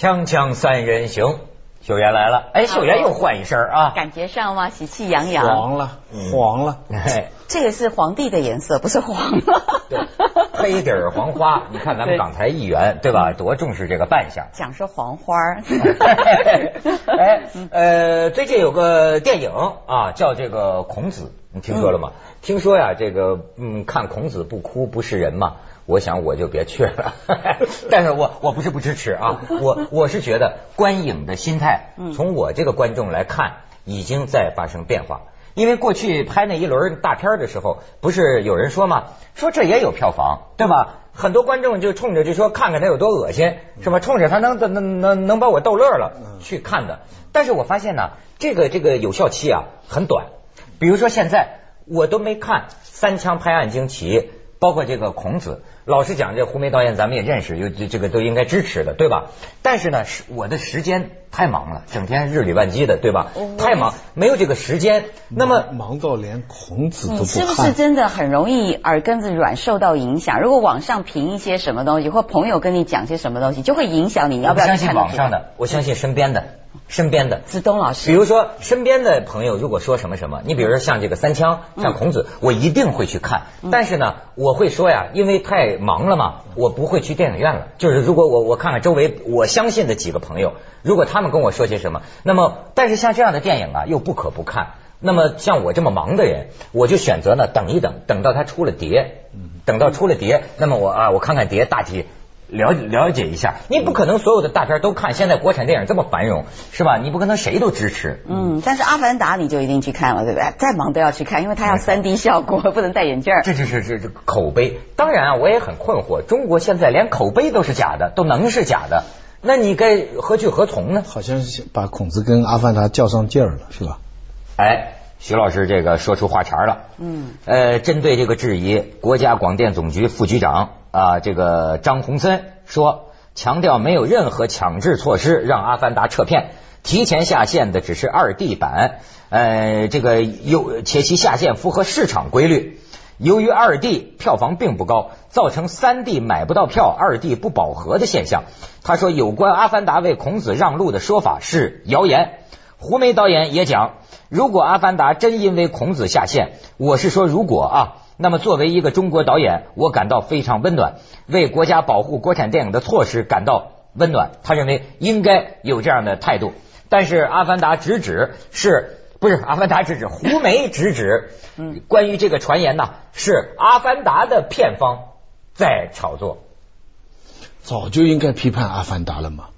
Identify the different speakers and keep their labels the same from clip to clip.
Speaker 1: 锵锵三人行，秀媛来了。哎，秀媛又换一身啊，
Speaker 2: 感觉上嘛？喜气洋洋。
Speaker 3: 黄了，黄了。
Speaker 1: 哎，
Speaker 2: 这个是皇帝的颜色，不是黄了。
Speaker 1: 对，黑底儿黄花。你看咱们港台艺员对吧？多重视这个扮相。
Speaker 2: 讲说黄花儿。
Speaker 1: 哎，呃，最近有个电影啊，叫这个孔子，你听说了吗？听说呀，这个嗯，看孔子不哭不是人嘛。我想我就别去了，但是我我不是不支持啊，我我是觉得观影的心态，从我这个观众来看，已经在发生变化。因为过去拍那一轮大片的时候，不是有人说吗？说这也有票房，对吧？很多观众就冲着就说看看他有多恶心，是吧？冲着他能能能能把我逗乐了去看的。但是我发现呢，这个这个有效期啊很短。比如说现在我都没看《三枪拍案惊奇》，包括这个孔子。老实讲，这胡梅导演咱们也认识，有这这个都应该支持的，对吧？但是呢，是我的时间太忙了，整天日理万机的，对吧？太忙，没有这个时间。那么
Speaker 3: 忙到连孔子都不看，
Speaker 2: 是不是真的很容易耳根子软，受到影响？如果网上评一些什么东西，或朋友跟你讲些什么东西，就会影响你，你要不要
Speaker 1: 相信网上的？我相信身边的。身边的
Speaker 2: 子东老师，
Speaker 1: 比如说身边的朋友，如果说什么什么，你比如说像这个三枪，像孔子，我一定会去看。但是呢，我会说呀，因为太忙了嘛，我不会去电影院了。就是如果我我看看周围我相信的几个朋友，如果他们跟我说些什么，那么但是像这样的电影啊，又不可不看。那么像我这么忙的人，我就选择呢等一等，等到它出了碟，等到出了碟，那么我啊我看看碟大体。了了解一下，你不可能所有的大片都看。现在国产电影这么繁荣，是吧？你不可能谁都支持。
Speaker 2: 嗯，但是《阿凡达》你就一定去看了，对不对？再忙都要去看，因为它要三 D 效果，不能戴眼镜。
Speaker 1: 这这这这这口碑。当然啊，我也很困惑，中国现在连口碑都是假的，都能是假的，那你该何去何从呢？
Speaker 3: 好像是把孔子跟阿凡达较上劲儿了，是吧？
Speaker 1: 哎，徐老师这个说出话茬了。嗯。呃，针对这个质疑，国家广电总局副局长。啊，这个张洪森说，强调没有任何强制措施让《阿凡达》撤片，提前下线的只是二 D 版，呃，这个有且其下线符合市场规律。由于二 D 票房并不高，造成三 D 买不到票、二 D 不饱和的现象。他说，有关《阿凡达》为孔子让路的说法是谣言。胡梅导演也讲，如果《阿凡达》真因为孔子下线，我是说如果啊。那么，作为一个中国导演，我感到非常温暖，为国家保护国产电影的措施感到温暖。他认为应该有这样的态度。但是，《阿凡达》直指是不是《阿凡达》直指胡梅直指？嗯，关于这个传言呢，是《阿凡达》的片方在炒作。
Speaker 3: 早就应该批判《阿凡达》了嘛？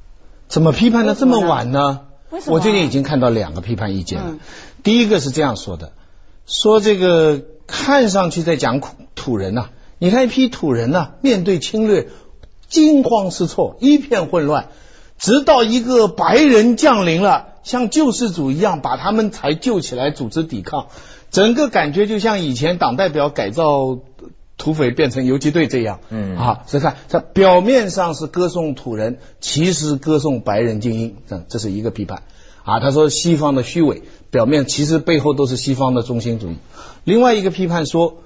Speaker 3: 怎么批判的这么晚呢？
Speaker 2: 为什么？
Speaker 3: 我最近已经看到两个批判意见了。第一个是这样说的，说这个。看上去在讲土土人呐，你看一批土人呐，面对侵略惊慌失措，一片混乱，直到一个白人降临了，像救世主一样把他们才救起来，组织抵抗。整个感觉就像以前党代表改造土匪变成游击队这样。嗯啊，所以看这表面上是歌颂土人，其实歌颂白人精英，这这是一个批判。啊，他说西方的虚伪，表面其实背后都是西方的中心主义。另外一个批判说，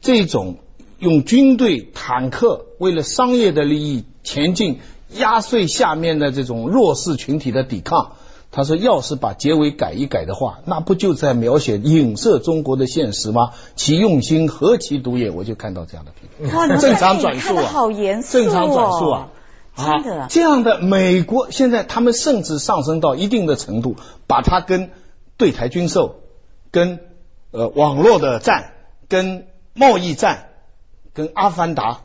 Speaker 3: 这种用军队、坦克为了商业的利益前进，压碎下面的这种弱势群体的抵抗。他说，要是把结尾改一改的话，那不就在描写影射中国的现实吗？其用心何其毒也！我就看到这样的批
Speaker 2: 评。
Speaker 3: 正常转述啊，
Speaker 2: 好严肃
Speaker 3: 正常转述啊。
Speaker 2: 真的，
Speaker 3: 这样的美国现在他们甚至上升到一定的程度，把它跟对台军售、跟呃网络的战、跟贸易战、跟阿凡达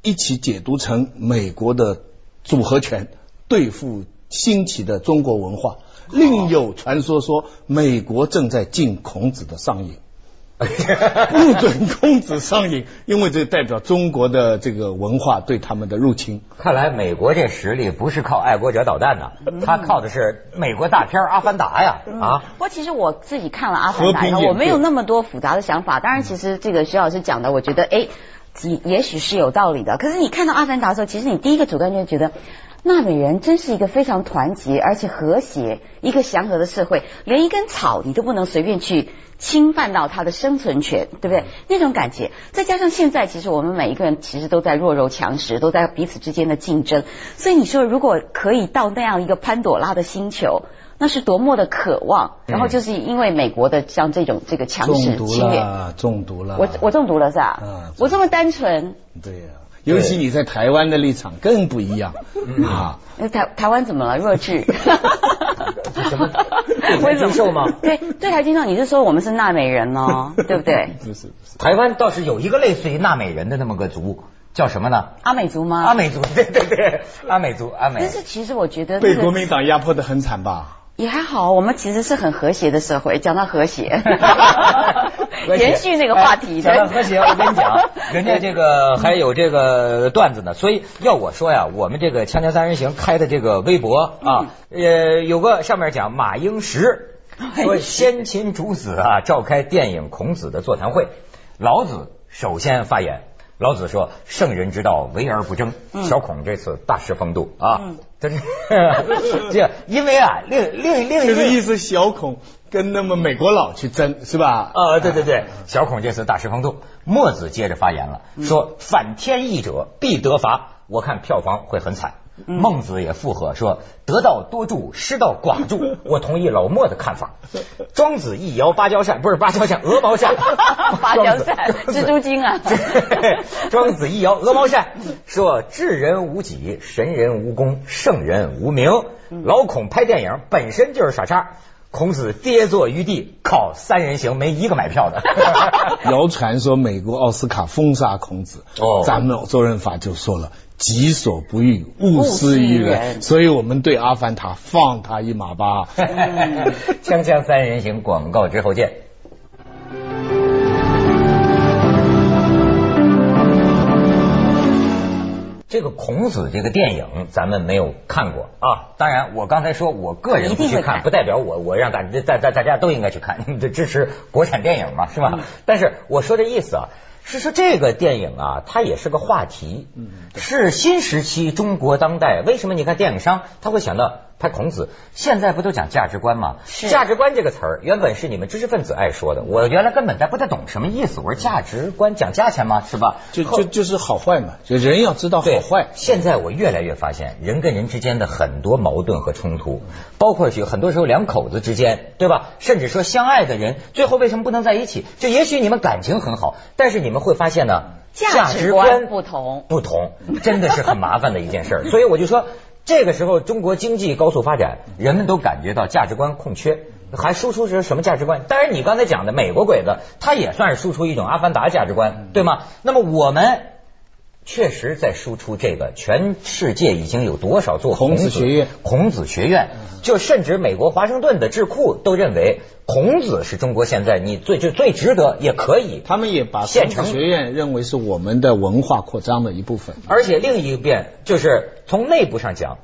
Speaker 3: 一起解读成美国的组合拳对付兴起的中国文化。另有传说说，美国正在禁孔子的上瘾。不准孔子上瘾，因为这代表中国的这个文化对他们的入侵。
Speaker 1: 看来美国这实力不是靠爱国者导弹呐，他靠的是美国大片《阿凡达》呀啊！
Speaker 2: 不过其实我自己看了《阿凡达》，我没有那么多复杂的想法。当然，其实这个徐老师讲的，我觉得哎，也也许是有道理的。可是你看到《阿凡达》的时候，其实你第一个主观就觉得。纳美人真是一个非常团结而且和谐、一个祥和的社会，连一根草你都不能随便去侵犯到它的生存权，对不对？那种感觉，再加上现在其实我们每一个人其实都在弱肉强食，都在彼此之间的竞争，所以你说如果可以到那样一个潘朵拉的星球，那是多么的渴望。然后就是因为美国的像这种这个强势
Speaker 3: 中毒
Speaker 2: 侵略，
Speaker 3: 了，中毒了。
Speaker 2: 我我中毒了是吧？
Speaker 3: 啊
Speaker 2: 我这么单纯，
Speaker 3: 对呀、尤其你在台湾的立场更不一样啊。
Speaker 2: 那台台湾怎么了？弱智？
Speaker 1: 什么对台接受吗
Speaker 2: 对对台接受，你是说我们是纳美人哦，对不对？
Speaker 3: 不是不是，
Speaker 1: 台湾倒是有一个类似于纳美人的那么个族，叫什么呢？
Speaker 2: 阿美族吗？
Speaker 1: 阿美族，对对对，阿美族，阿美
Speaker 2: 但。是其实我觉得、那个
Speaker 3: 被国民党压迫的很惨吧？
Speaker 2: 也还好，我们其实是很和谐的社会。讲到和谐，延续那个话题的。
Speaker 1: 讲到和谐，我跟你讲，人家这个还有这个段子呢。所以要我说呀，我们这个《锵锵三人行》开的这个微博啊，呃，有个上面讲马英石说先秦诸子啊召开电影孔子的座谈会，老子首先发言。老子说：“圣人之道，为而不争。”小孔这次大失风度啊！这是这，因为啊，另另另
Speaker 3: 就是意思小孔跟那么美国佬去争是吧？
Speaker 1: 啊，对对对，小孔这次大失风度。墨子接着发言了，说反天意者必得罚。我看票房会很惨。孟子也附和说：“得道多助，失道寡助。”我同意老莫的看法。庄子一摇芭蕉扇，不是芭蕉扇，鹅毛扇，
Speaker 2: 芭蕉扇蜘蛛精啊
Speaker 1: 庄子一摇鹅毛扇，说：“智人无己，神人无功，圣人无名。”老孔拍电影本身就是傻叉。孔子跌坐于地，靠三人行没一个买票的。
Speaker 3: 谣传说美国奥斯卡封杀孔子，
Speaker 1: 哦
Speaker 3: 咱们周润发就说了。己所不欲，勿施于人。所以我们对阿凡达放他一马吧。
Speaker 1: 锵锵三人行广告之后见。这个孔子这个电影咱们没有看过啊，当然我刚才说我个人不去看不代表我我让大大大大家都应该去看，这支持国产电影嘛，是吧？但是我说的意思啊，是说这个电影啊，它也是个话题，是新时期中国当代。为什么你看电影商他会想到拍孔子？现在不都讲价值观吗？
Speaker 2: 是
Speaker 1: 价值观这个词儿原本是你们知识分子爱说的，我原来根本在不太懂什么意思。我说价值观讲价钱吗？是吧？
Speaker 3: 就就就是好坏嘛，就人要知道好坏。
Speaker 1: 现在我越来越发现，人跟人之间的很多矛盾和冲突，包括许很多时候两口子之间，对吧？甚至说相爱的人，最后为什么不能在一起？就也许你们感情很好，但是你们会发现呢，
Speaker 2: 价值观不同
Speaker 1: 不同，真的是很麻烦的一件事儿。所以我就说，这个时候中国经济高速发展，人们都感觉到价值观空缺。还输出是什么价值观？当然，你刚才讲的美国鬼子，他也算是输出一种阿凡达价值观，对吗？那么我们确实在输出这个，全世界已经有多少座
Speaker 3: 孔子学院
Speaker 1: 孔子学院，就甚至美国华盛顿的智库都认为孔子是中国现在你最就最值得，也可以。
Speaker 3: 他们也把
Speaker 1: 现成
Speaker 3: 孔子学院认为是我们的文化扩张的一部分。
Speaker 1: 而且另一边就是从内部上讲，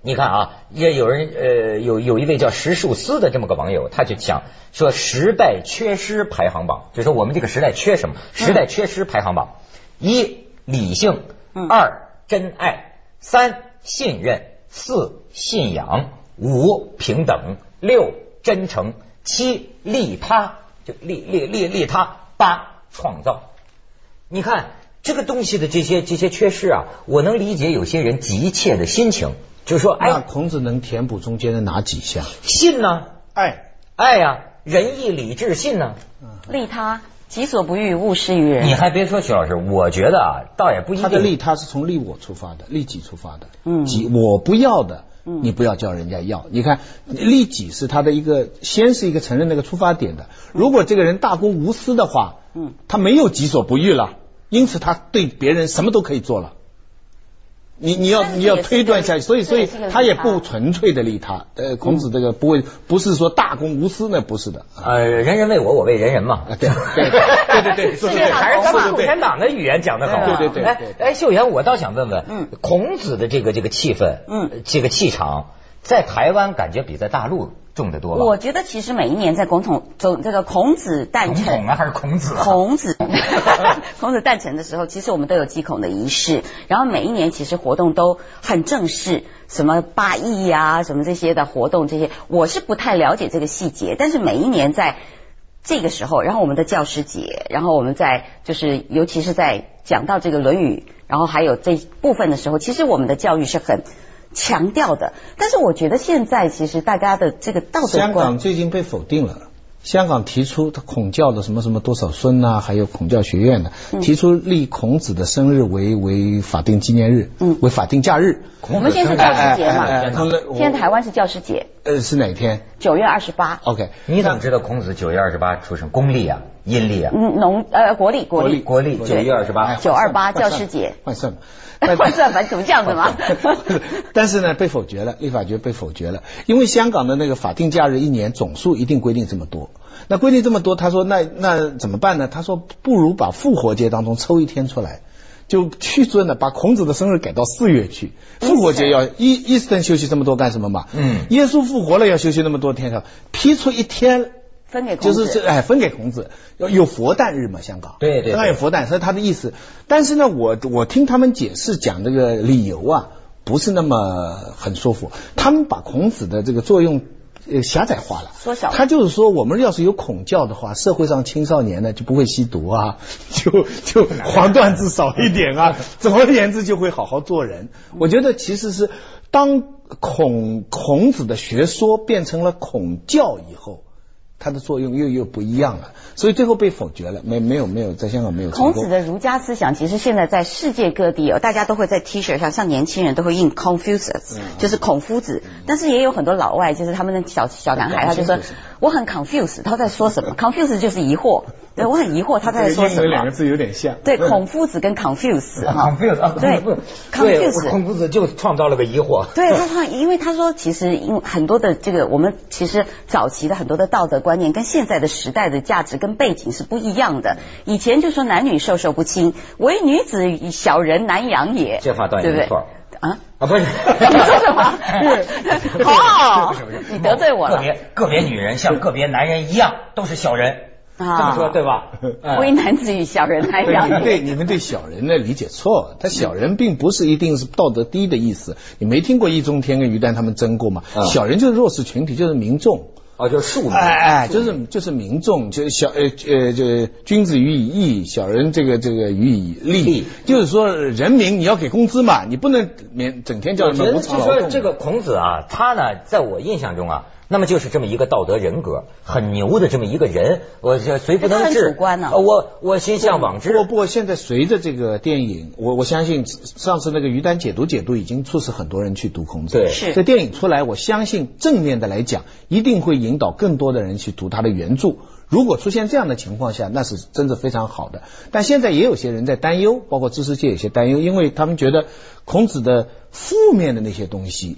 Speaker 1: 你看啊，也有人呃有有一位叫石树思的这么个网友，他就讲说时代缺失排行榜，就说我们这个时代缺什么？时代缺失排行榜：一理性，二真爱，三信任，四信仰，五平等，六真诚，七利他，就利利利利他，八创造。你看这个东西的这些这些缺失啊，我能理解有些人急切的心情，就是说，
Speaker 3: 那
Speaker 1: 哎，
Speaker 3: 孔子能填补中间的哪几项？
Speaker 1: 信呢，
Speaker 3: 爱，
Speaker 1: 爱呀、仁义礼智信呢。
Speaker 2: 利他，己所不欲，勿施于人。
Speaker 1: 你还别说，徐老师，我觉得啊，倒也不一定。
Speaker 3: 他的利他是从利我出发的，利己出发的。
Speaker 2: 嗯
Speaker 3: 己我不要的，你不要叫人家要。你看，利己是他的一个，先是一个承认那个出发点的。如果这个人大公无私的话，
Speaker 2: 嗯，
Speaker 3: 他没有己所不欲了，因此他对别人什么都可以做了。你你要你要推断下去，所以所以他也不纯粹的利他。呃，孔子这个不会不是说大公无私，那不是的。
Speaker 1: 呃，人人为我，我为人人嘛。
Speaker 3: 啊，对对对对对，
Speaker 1: 还 是咱们共产党的语言讲的好啊。
Speaker 3: 对对对对
Speaker 1: 哎哎，秀妍，我倒想问问，
Speaker 2: 嗯
Speaker 1: 孔子的这个这个气氛，
Speaker 2: 嗯，
Speaker 1: 这个气场，在台湾感觉比在大陆重得多吧？
Speaker 2: 我觉得其实每一年在孔统总这个孔子诞
Speaker 1: 孔
Speaker 2: 辰
Speaker 1: 啊还是孔子啊？
Speaker 2: 孔子 孔子诞辰的时候，其实我们都有祭孔的仪式，然后每一年其实活动都很正式，什么八义呀、什么这些的活动，这些我是不太了解这个细节，但是每一年在这个时候，然后我们的教师节，然后我们在就是尤其是在讲到这个《论语》，然后还有这部分的时候，其实我们的教育是很强调的，但是我觉得现在其实大家的这个道德观香
Speaker 3: 港最近被否定了。香港提出他孔教的什么什么多少孙呐、还有孔教学院的，提出立孔子的生日为为法定纪念日，
Speaker 2: 嗯
Speaker 3: 为法定假日。
Speaker 2: 我们现在是教师节嘛，
Speaker 3: 哎哎哎哎
Speaker 2: 现在台湾是教师节，
Speaker 3: 呃是哪天
Speaker 2: 九月二十八。
Speaker 3: ？OK，
Speaker 1: 你怎么知道孔子九月二十八出生？公历啊，阴历啊？
Speaker 2: 嗯，农呃国历国历
Speaker 1: 国历九月二十八。
Speaker 2: 九二八教师节，
Speaker 3: 换算吧。
Speaker 2: 换算法怎么这样子吗？
Speaker 3: 但是呢，被否决了，立法局被否决了，因为香港的那个法定假日一年总数一定规定这么多，那规定这么多，他说那那怎么办呢？他说不如把复活节当中抽一天出来。就去尊了，把孔子的生日改到四月去。复活节要伊伊斯顿休息这么多干什么嘛？
Speaker 1: 嗯
Speaker 3: 耶稣复活了要休息那么多天，批出一天
Speaker 2: 分给孔子
Speaker 3: 就是这哎分给孔子，有有佛诞日嘛？香港
Speaker 1: 对对对
Speaker 3: 香港有佛诞，所以他的意思。但是呢，我我听他们解释讲这个理由啊，不是那么很舒服。他们把孔子的这个作用。呃，狭窄化了，
Speaker 2: 缩小
Speaker 3: 他就是说，我们要是有孔教的话，社会上青少年呢就不会吸毒啊，就就黄段子少一点啊，总而言之就会好好做人。我觉得其实是当孔孔子的学说变成了孔教以后，它的作用又又不一样了，所以最后被否决了，没没有没有在香港没有。
Speaker 2: 孔子的儒家思想，其实现在在世界各地哦，大家都会在 T 恤上，像年轻人都会印 Confucius，、就是孔夫子。但是也有很多老外，就是他们的小小男孩，他就说我很 confused，他在说什么？confused 就是疑惑，对我很疑惑他在说什么。
Speaker 3: 字有点像。
Speaker 2: 对，孔夫子跟 confuse 哈
Speaker 1: ，Confuse 啊，
Speaker 2: 对
Speaker 1: 对
Speaker 2: ，confuse
Speaker 1: 孔夫子就创造了个疑惑。
Speaker 2: 对他他，因为他说，其实因为很多的这个，我们其实早期的很多的道德观念跟现在的时代的价值跟背景是不一样的。以前就说男女授受不亲，唯女子小人难养也，
Speaker 1: 这话倒也
Speaker 2: 对不对
Speaker 1: 没错？
Speaker 2: 啊，
Speaker 1: 啊，不是，
Speaker 2: 你说什么？哦
Speaker 1: 不是不是，
Speaker 2: 你得罪我了
Speaker 1: 个别个别女人像个别男人一样，都是小人，这么说对吧？嗯
Speaker 2: 为男子与小人难
Speaker 3: 对，
Speaker 2: 养
Speaker 3: 你们对。你们对小人的理解错，他小人并不是一定是道德低的意思。你没听过易中天跟于丹他们争过吗？
Speaker 1: 嗯
Speaker 3: 小人就是弱势群体，就是民众。
Speaker 1: 哦，就是庶民。
Speaker 3: 哎哎，就是就是民众，就是小呃呃，就君子喻以义，小人这个这个喻以利
Speaker 1: 利。
Speaker 3: 就是说，人民你要给工资嘛，你不能免整天叫
Speaker 1: 我觉得
Speaker 3: 人们无
Speaker 1: 就说
Speaker 3: 偿劳动。
Speaker 1: 这个孔子啊，他呢，在我印象中啊，那么就是这么一个道德人格，很牛的这么一个人，我这虽不能
Speaker 2: 治很。主观呢
Speaker 1: 呃我我心向往之。
Speaker 3: 不过不过，现在随着这个电影，我我相信上次那个于丹解读解读已经促使很多人去读孔子。
Speaker 1: 对
Speaker 2: 是
Speaker 3: 这电影出来，我相信正面的来讲，一定会引导更多的人去读他的原著。如果出现这样的情况下，那是真的非常好的。但现在也有些人在担忧，包括知识界有些担忧，因为他们觉得孔子的负面的那些东西。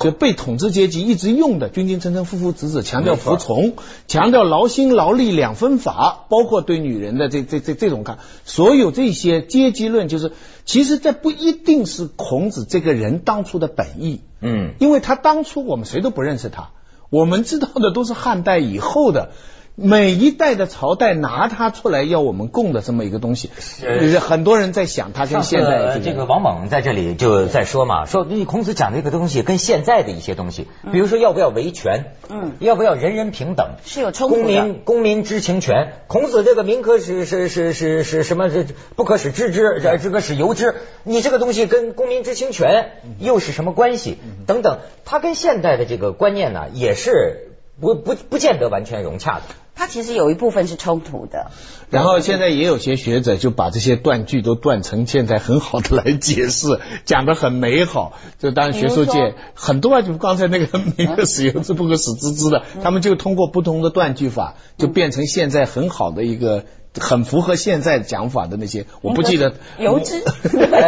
Speaker 3: 就被统治阶级一直用的君君臣臣父父子子，强调服从，强调劳心劳力两分法，包括对女人的这这这这种看，所有这些阶级论，就是其实这不一定是孔子这个人当初的本意，
Speaker 1: 嗯，
Speaker 3: 因为他当初我们谁都不认识他，我们知道的都是汉代以后的。每一代的朝代拿它出来要我们供的这么一个东西，是很多人在想它跟现在
Speaker 1: 这个王猛在这里就在说嘛，说你孔子讲这个东西跟现在的一些东西，比如说要不要维权，
Speaker 2: 嗯
Speaker 1: 要不要人人平等，
Speaker 2: 是有冲突的
Speaker 1: 公民公民知情权。孔子这个民可使是是是是什么？这不可使知之，这这个使由之。你这个东西跟公民知情权又是什么关系？等等，它跟现代的这个观念呢，也是不不不见得完全融洽的。
Speaker 2: 它其实有一部分是冲突的。
Speaker 3: 然后现在也有些学者就把这些断句都断成现在很好的来解释，讲得很美好。就当然学术界很多啊，就刚才那个“民可使由之，不可使知之”的，他们就通过不同的断句法，就变成现在很好的一个。很符合现在讲法的那些，我不记得
Speaker 2: 油脂。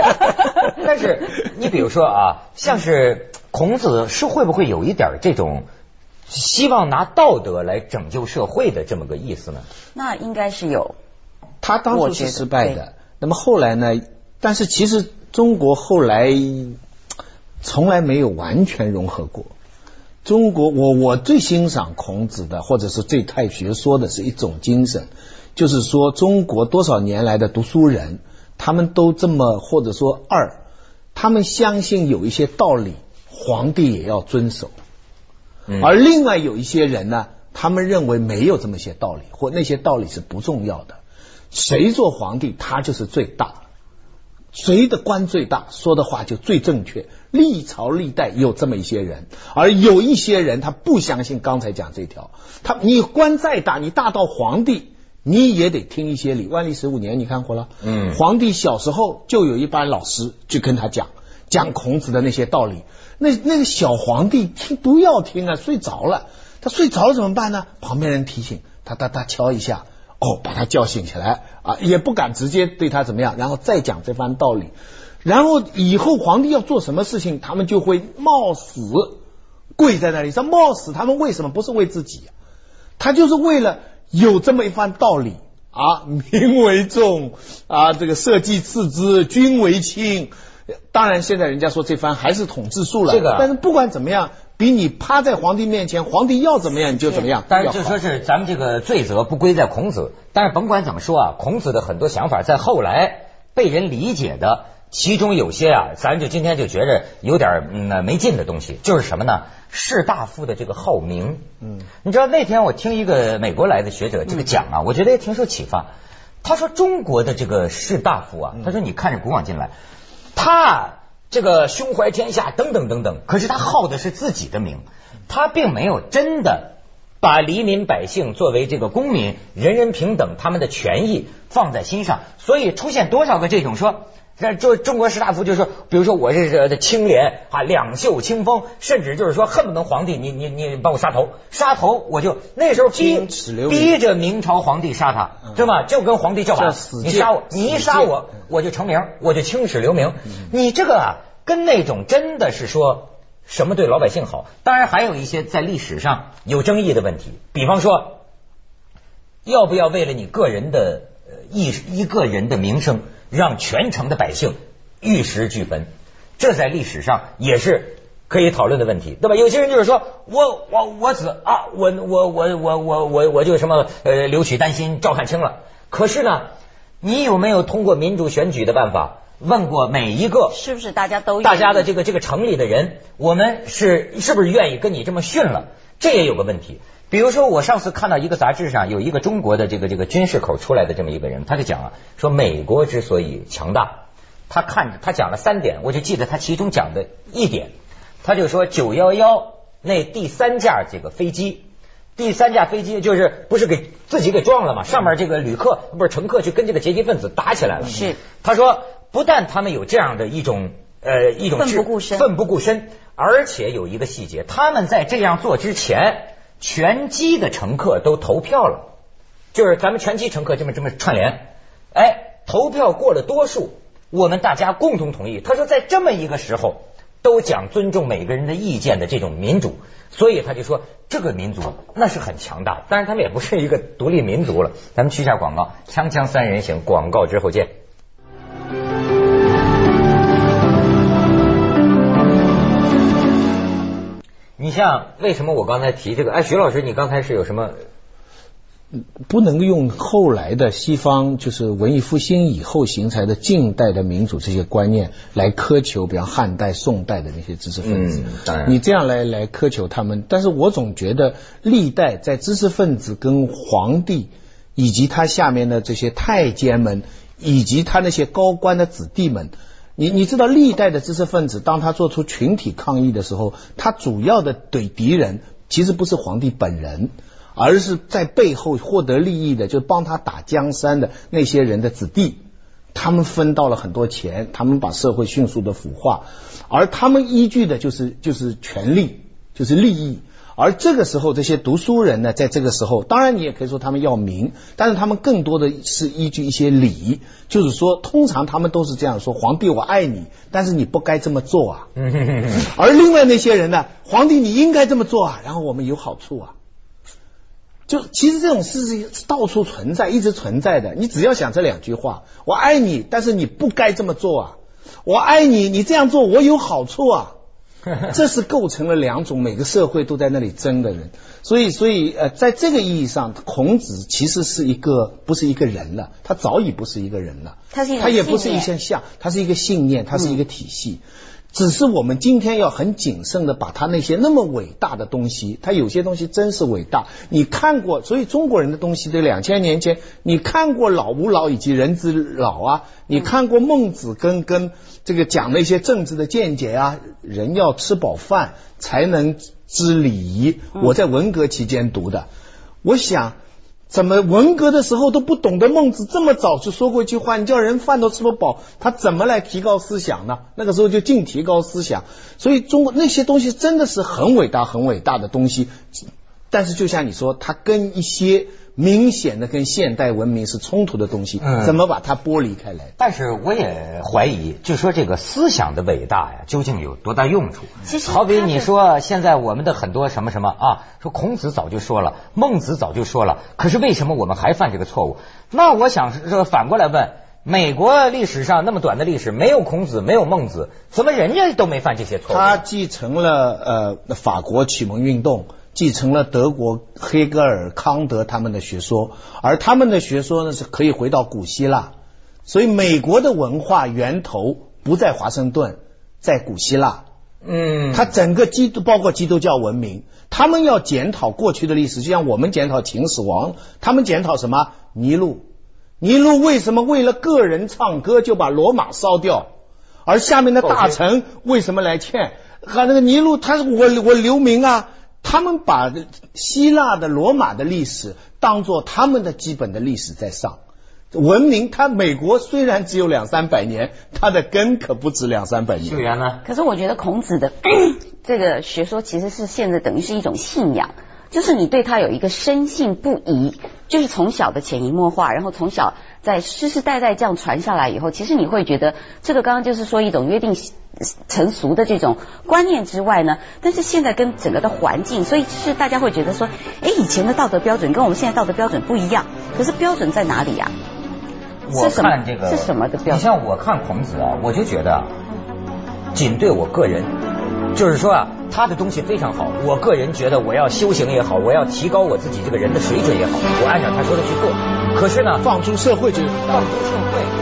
Speaker 1: 但是你比如说啊，像是孔子是会不会有一点这种希望拿道德来拯救社会的这么个意思呢？
Speaker 2: 那应该是有。
Speaker 3: 他当初是失败的，那么后来呢？但是其实中国后来从来没有完全融合过。中国，我我最欣赏孔子的，或者是最太学说的是一种精神，就是说中国多少年来的读书人，他们都这么或者说二，他们相信有一些道理，皇帝也要遵守，而另外有一些人呢，他们认为没有这么些道理，或那些道理是不重要的，谁做皇帝他就是最大。谁的官最大，说的话就最正确。历朝历代有这么一些人，而有一些人他不相信刚才讲这条。他你官再大，你大到皇帝，你也得听一些理。万历十五年，你看过了？嗯。皇帝小时候就有一班老师去跟他讲讲孔子的那些道理。那那个小皇帝听不要听啊，睡着了。他睡着了怎么办呢？旁边人提醒他，他他敲一下。哦，把他叫醒起来啊，也不敢直接对他怎么样，然后再讲这番道理，然后以后皇帝要做什么事情，他们就会冒死跪在那里。说冒死，他们为什么不是为自己？他就是为了有这么一番道理啊，民为重啊，这个社稷次之，君为轻。当然，现在人家说这番还是统治术了，
Speaker 1: 这个，
Speaker 3: 但是不管怎么样。比你趴在皇帝面前，皇帝要怎么样你就怎么样。
Speaker 1: 但是就说是咱们这个罪责不归在孔子，但是甭管怎么说啊，孔子的很多想法在后来被人理解的，其中有些啊，咱就今天就觉着有点嗯没劲的东西，就是什么呢？士大夫的这个好名。嗯，你知道那天我听一个美国来的学者这个讲啊，我觉得也挺受启发。他说中国的这个士大夫啊，他说你看着古往今来，他。这个胸怀天下等等等等，可是他好的是自己的名，他并没有真的把黎民百姓作为这个公民，人人平等，他们的权益放在心上，所以出现多少个这种说。那就中国士大夫就说，比如说我是这清廉啊，两袖清风，甚至就是说恨不能皇帝你你你帮我杀头，杀头我就那时候逼逼着明朝皇帝杀他，对吧？就跟皇帝叫板，你杀我，你一杀我我就成名，我就青史留名。你这个啊，跟那种真的是说什么对老百姓好，当然还有一些在历史上有争议的问题，比方说要不要为了你个人的一一个人的名声。让全城的百姓玉石俱焚，这在历史上也是可以讨论的问题，对吧？有些人就是说我我我子啊，我我我我我我我就什么呃留取丹心照汗青了。可是呢，你有没有通过民主选举的办法问过每一个
Speaker 2: 是不是大家都
Speaker 1: 大家的这个这个城里的人，我们是是不是愿意跟你这么训了？这也有个问题。比如说，我上次看到一个杂志上有一个中国的这个这个军事口出来的这么一个人，他就讲啊，说美国之所以强大，他看他讲了三点，我就记得他其中讲的一点，他就说九幺幺那第三架这个飞机，第三架飞机就是不是给自己给撞了嘛？上面这个旅客不是乘客，就跟这个劫机分子打起来了。
Speaker 2: 是，
Speaker 1: 他说不但他们有这样的一种呃一种
Speaker 2: 奋不顾身，
Speaker 1: 奋不顾身，而且有一个细节，他们在这样做之前。全机的乘客都投票了，就是咱们全机乘客这么这么串联，哎，投票过了多数，我们大家共同同意。他说，在这么一个时候，都讲尊重每个人的意见的这种民主，所以他就说，这个民族那是很强大。但是，他们也不是一个独立民族了。咱们去一下广告，锵锵三人行，广告之后见。你像为什么我刚才提这个？哎，徐老师，你刚才是有什么？
Speaker 3: 不能用后来的西方，就是文艺复兴以后形成的近代的民主这些观念来苛求，比方汉代、宋代的那些知识分子。
Speaker 1: 当然，
Speaker 3: 你这样来来苛求他们，但是我总觉得历代在知识分子跟皇帝以及他下面的这些太监们，以及他那些高官的子弟们。你你知道历代的知识分子，当他做出群体抗议的时候，他主要的怼敌人其实不是皇帝本人，而是在背后获得利益的，就帮他打江山的那些人的子弟，他们分到了很多钱，他们把社会迅速的腐化，而他们依据的就是就是权力，就是利益。而这个时候，这些读书人呢，在这个时候，当然你也可以说他们要名，但是他们更多的是依据一些礼，就是说，通常他们都是这样说：皇帝，我爱你，但是你不该这么做啊。而另外那些人呢，皇帝你应该这么做啊，然后我们有好处啊。就其实这种事情到处存在，一直存在的。你只要想这两句话：我爱你，但是你不该这么做啊。我爱你，你这样做我有好处啊。这是构成了两种每个社会都在那里争的人。所以，所以呃，在这个意义上，孔子其实是一个不是一个人了，他早已不是一个人了，
Speaker 2: 他是
Speaker 3: 他也不是一项像，他是一个信念，他是一个体系。只是我们今天要很谨慎的把他那些那么伟大的东西，他有些东西真是伟大。你看过，所以中国人的东西在两千年前，你看过老吾老以及人之老啊，你看过孟子跟跟这个讲那些政治的见解啊，人要吃饱饭才能知礼仪。我在文革期间读的，我想。怎么文革的时候都不懂得孟子这么早就说过一句话？你叫人饭都吃不饱，他怎么来提高思想呢？那个时候就净提高思想，所以中国那些东西真的是很伟大、很伟大的东西。但是就像你说，他跟一些。明显的跟现代文明是冲突的东西，怎么把它剥离开来？
Speaker 1: 但是我也怀疑，就说这个思想的伟大呀，究竟有多大用处？好比你说现在我们的很多什么什么啊，说孔子早就说了，孟子早就说了，可是为什么我们还犯这个错误？那我想说反过来问，美国历史上那么短的历史，没有孔子，没有孟子，怎么人家都没犯这些错误？
Speaker 3: 他继承了呃法国启蒙运动。继承了德国黑格尔、康德他们的学说，而他们的学说呢是可以回到古希腊，所以美国的文化源头不在华盛顿，在古希腊。嗯，它整个基督包括基督教文明，他们要检讨过去的历史，就像我们检讨秦始皇，他们检讨什么？尼禄，尼禄为什么为了个人唱歌就把罗马烧掉？而下面的大臣为什么来劝？和那个尼禄，他我我留名啊。他们把希腊的罗马的历史当做他们的基本的历史在上，文明。它美国虽然只有两三百年，它的根可不止两三百年。
Speaker 1: 秀媛呢？
Speaker 2: 可是我觉得孔子的 这个学说其实是现在等于是一种信仰。就是你对他有一个深信不疑，就是从小的潜移默化，然后从小在世世代代这样传下来以后，其实你会觉得这个刚刚就是说一种约定成熟的这种观念之外呢，但是现在跟整个的环境，所以是大家会觉得说，哎，以前的道德标准跟我们现在道德标准不一样，可是标准在哪里呀？
Speaker 1: 我看这个
Speaker 2: 是什么的标准？
Speaker 1: 你像我看孔子啊，我就觉得仅对我个人，就是说啊。他的东西非常好，我个人觉得我要修行也好，我要提高我自己这个人的水准也好，我按照他说的去做。可是呢，
Speaker 3: 放诸社会就
Speaker 1: 放诸社会。